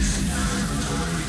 どうも。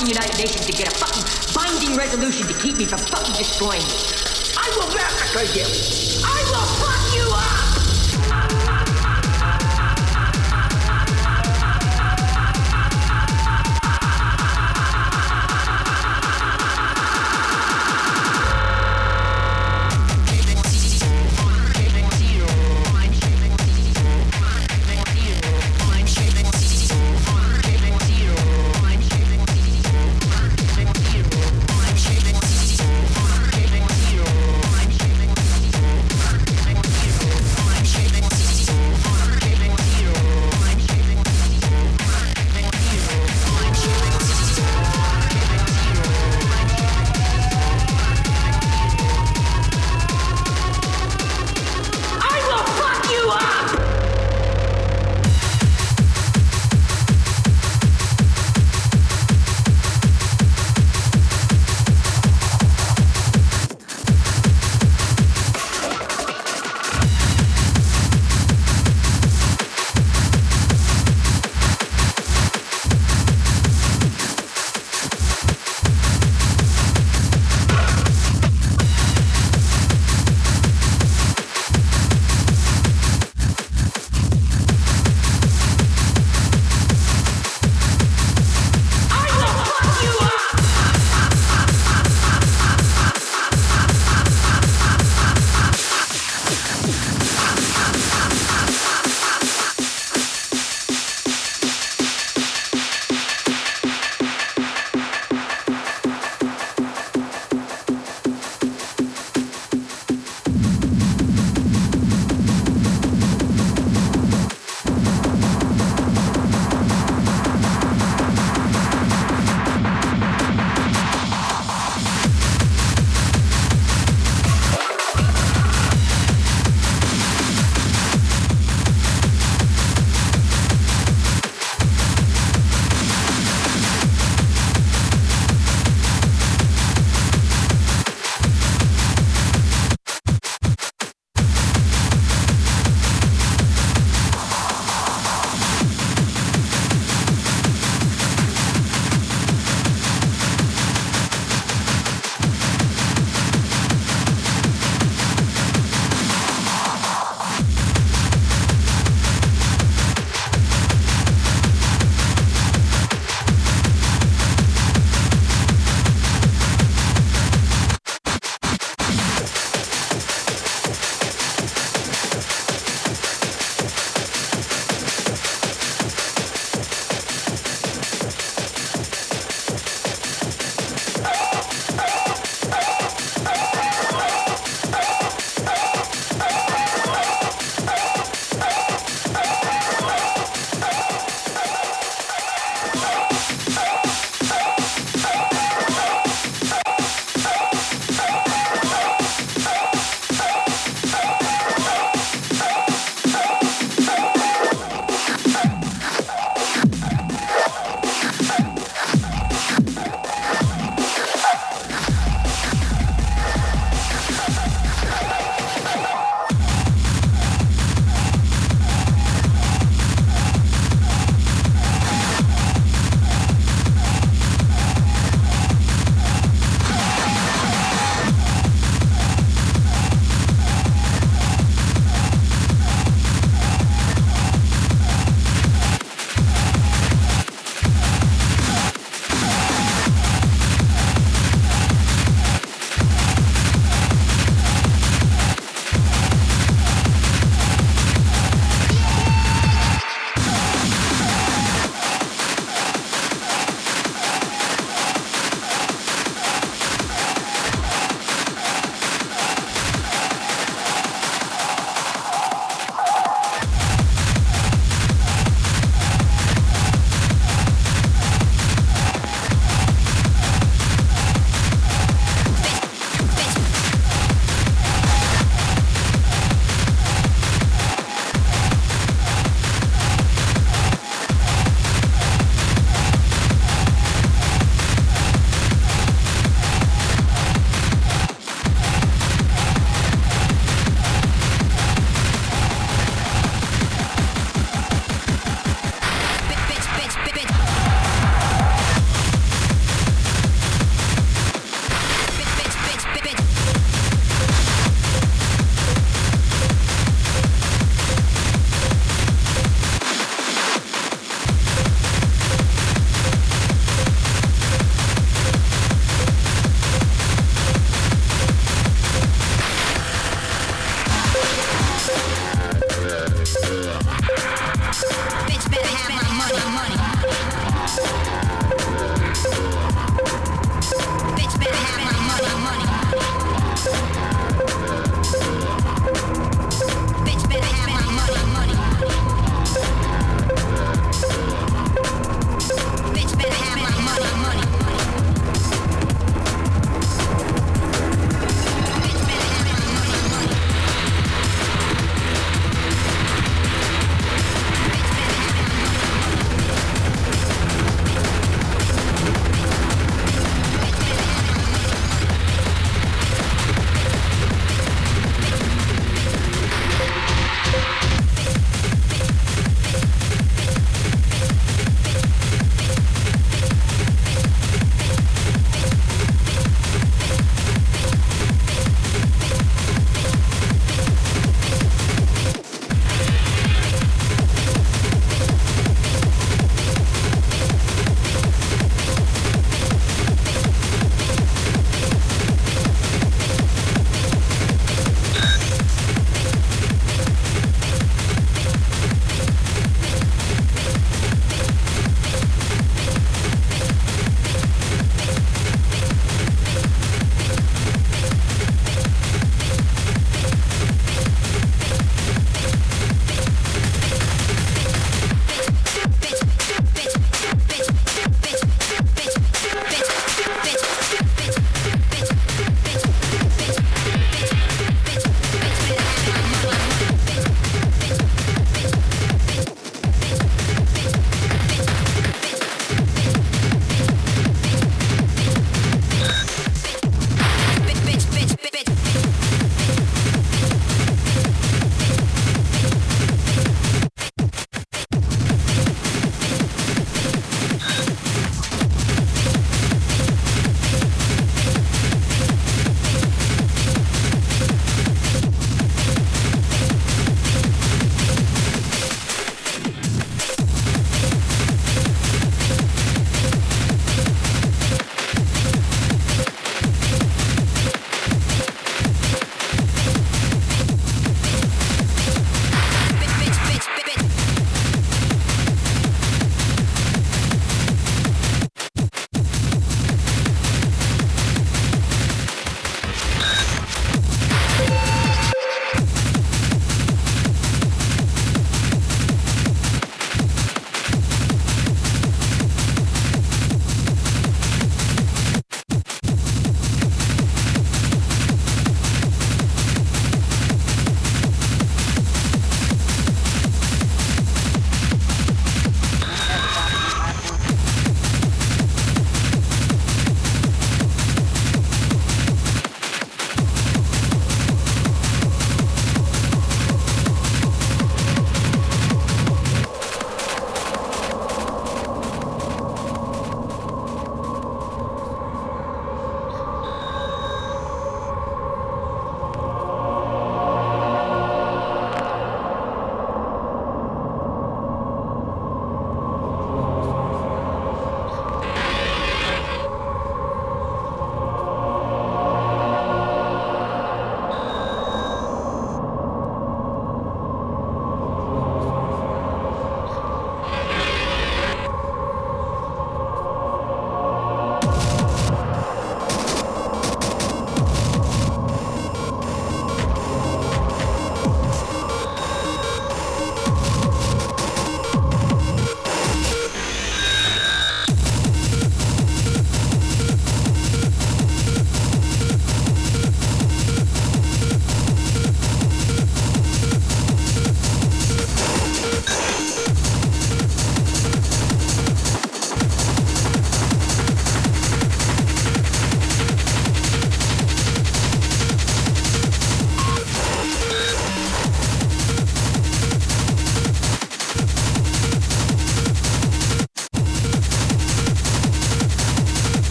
fucking United Nations to get a fucking binding resolution to keep me from fucking destroying you. I will massacre you!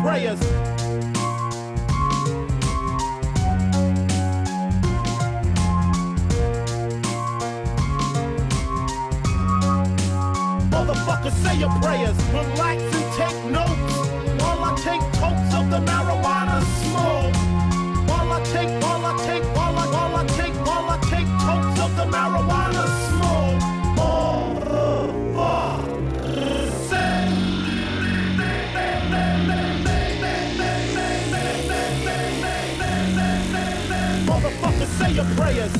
prayers. Motherfuckers, say your prayers. Relax. fire.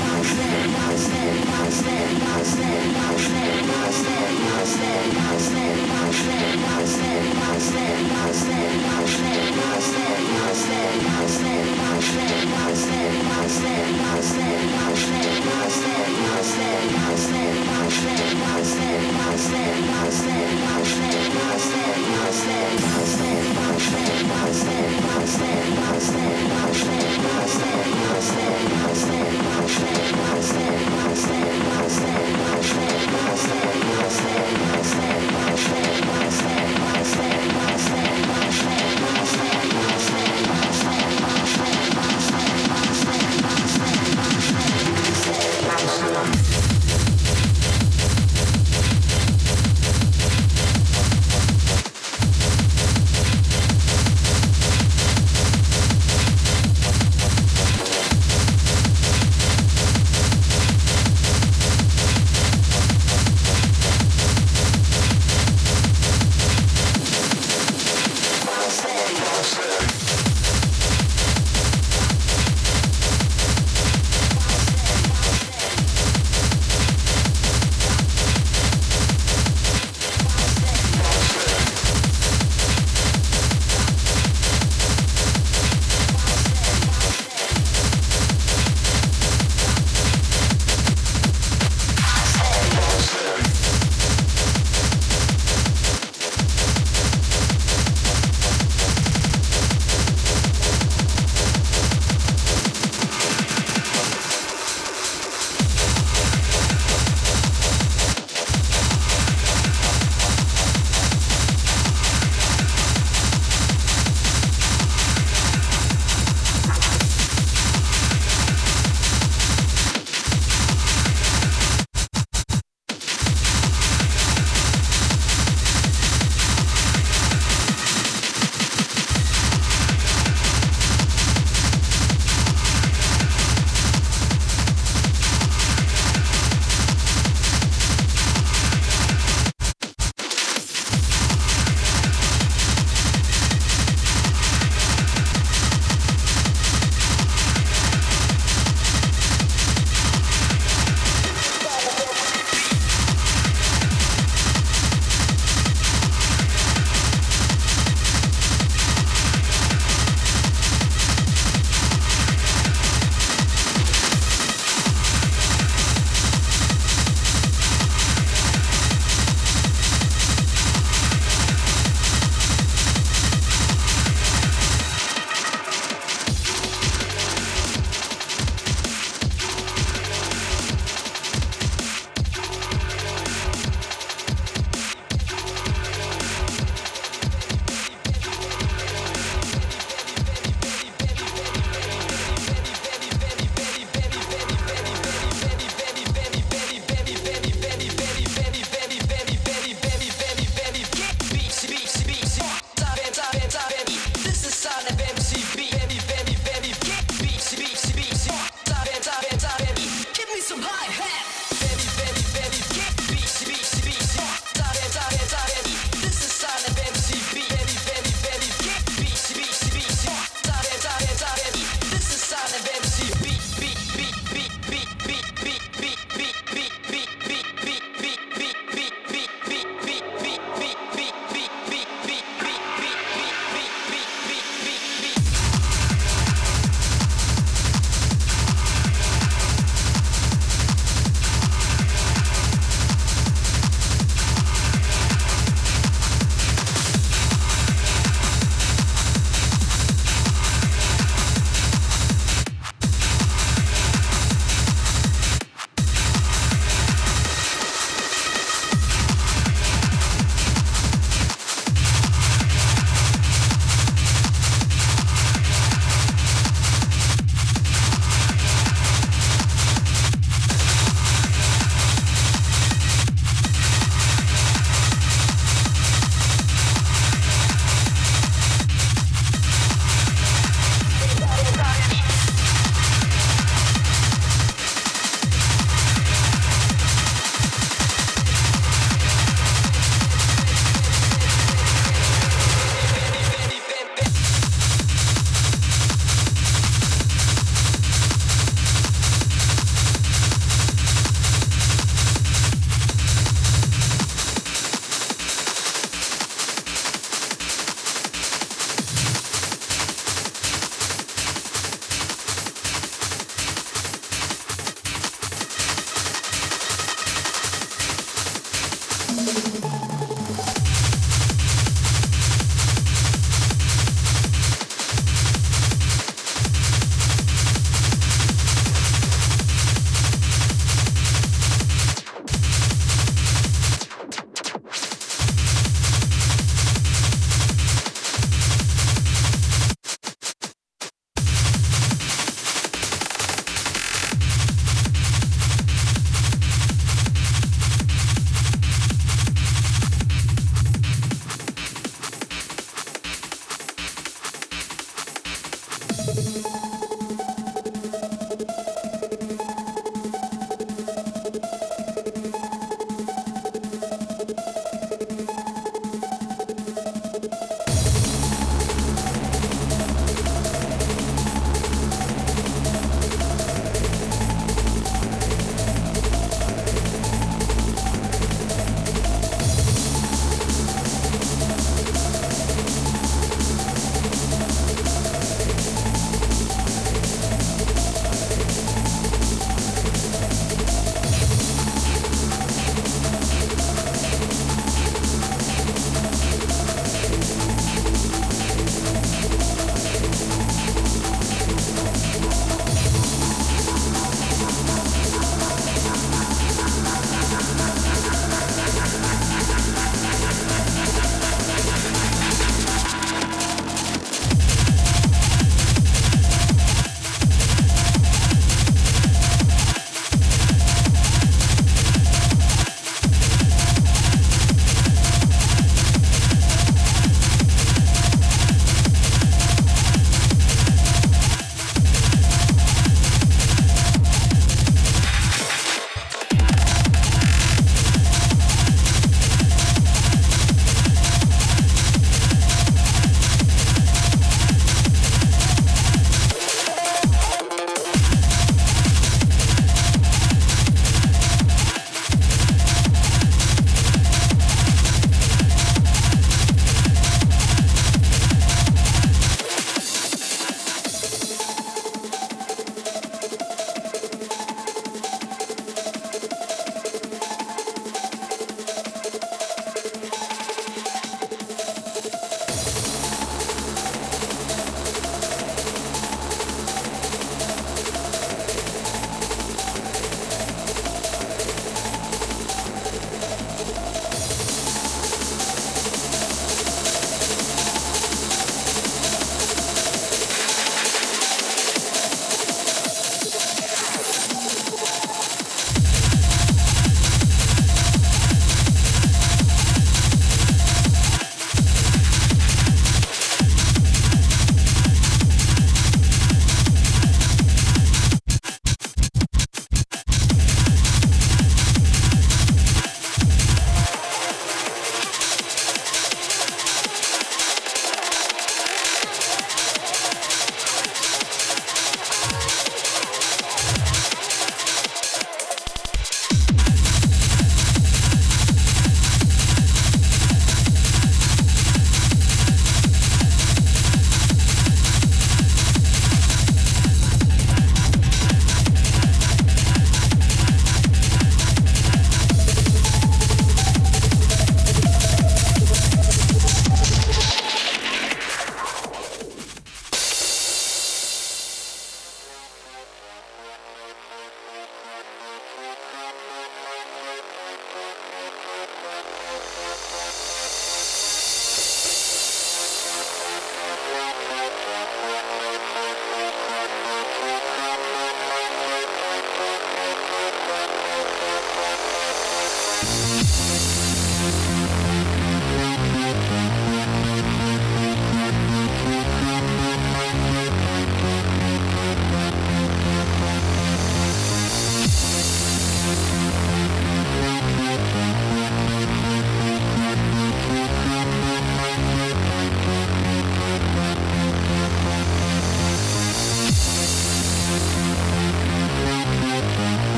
i Thank you. Thank you.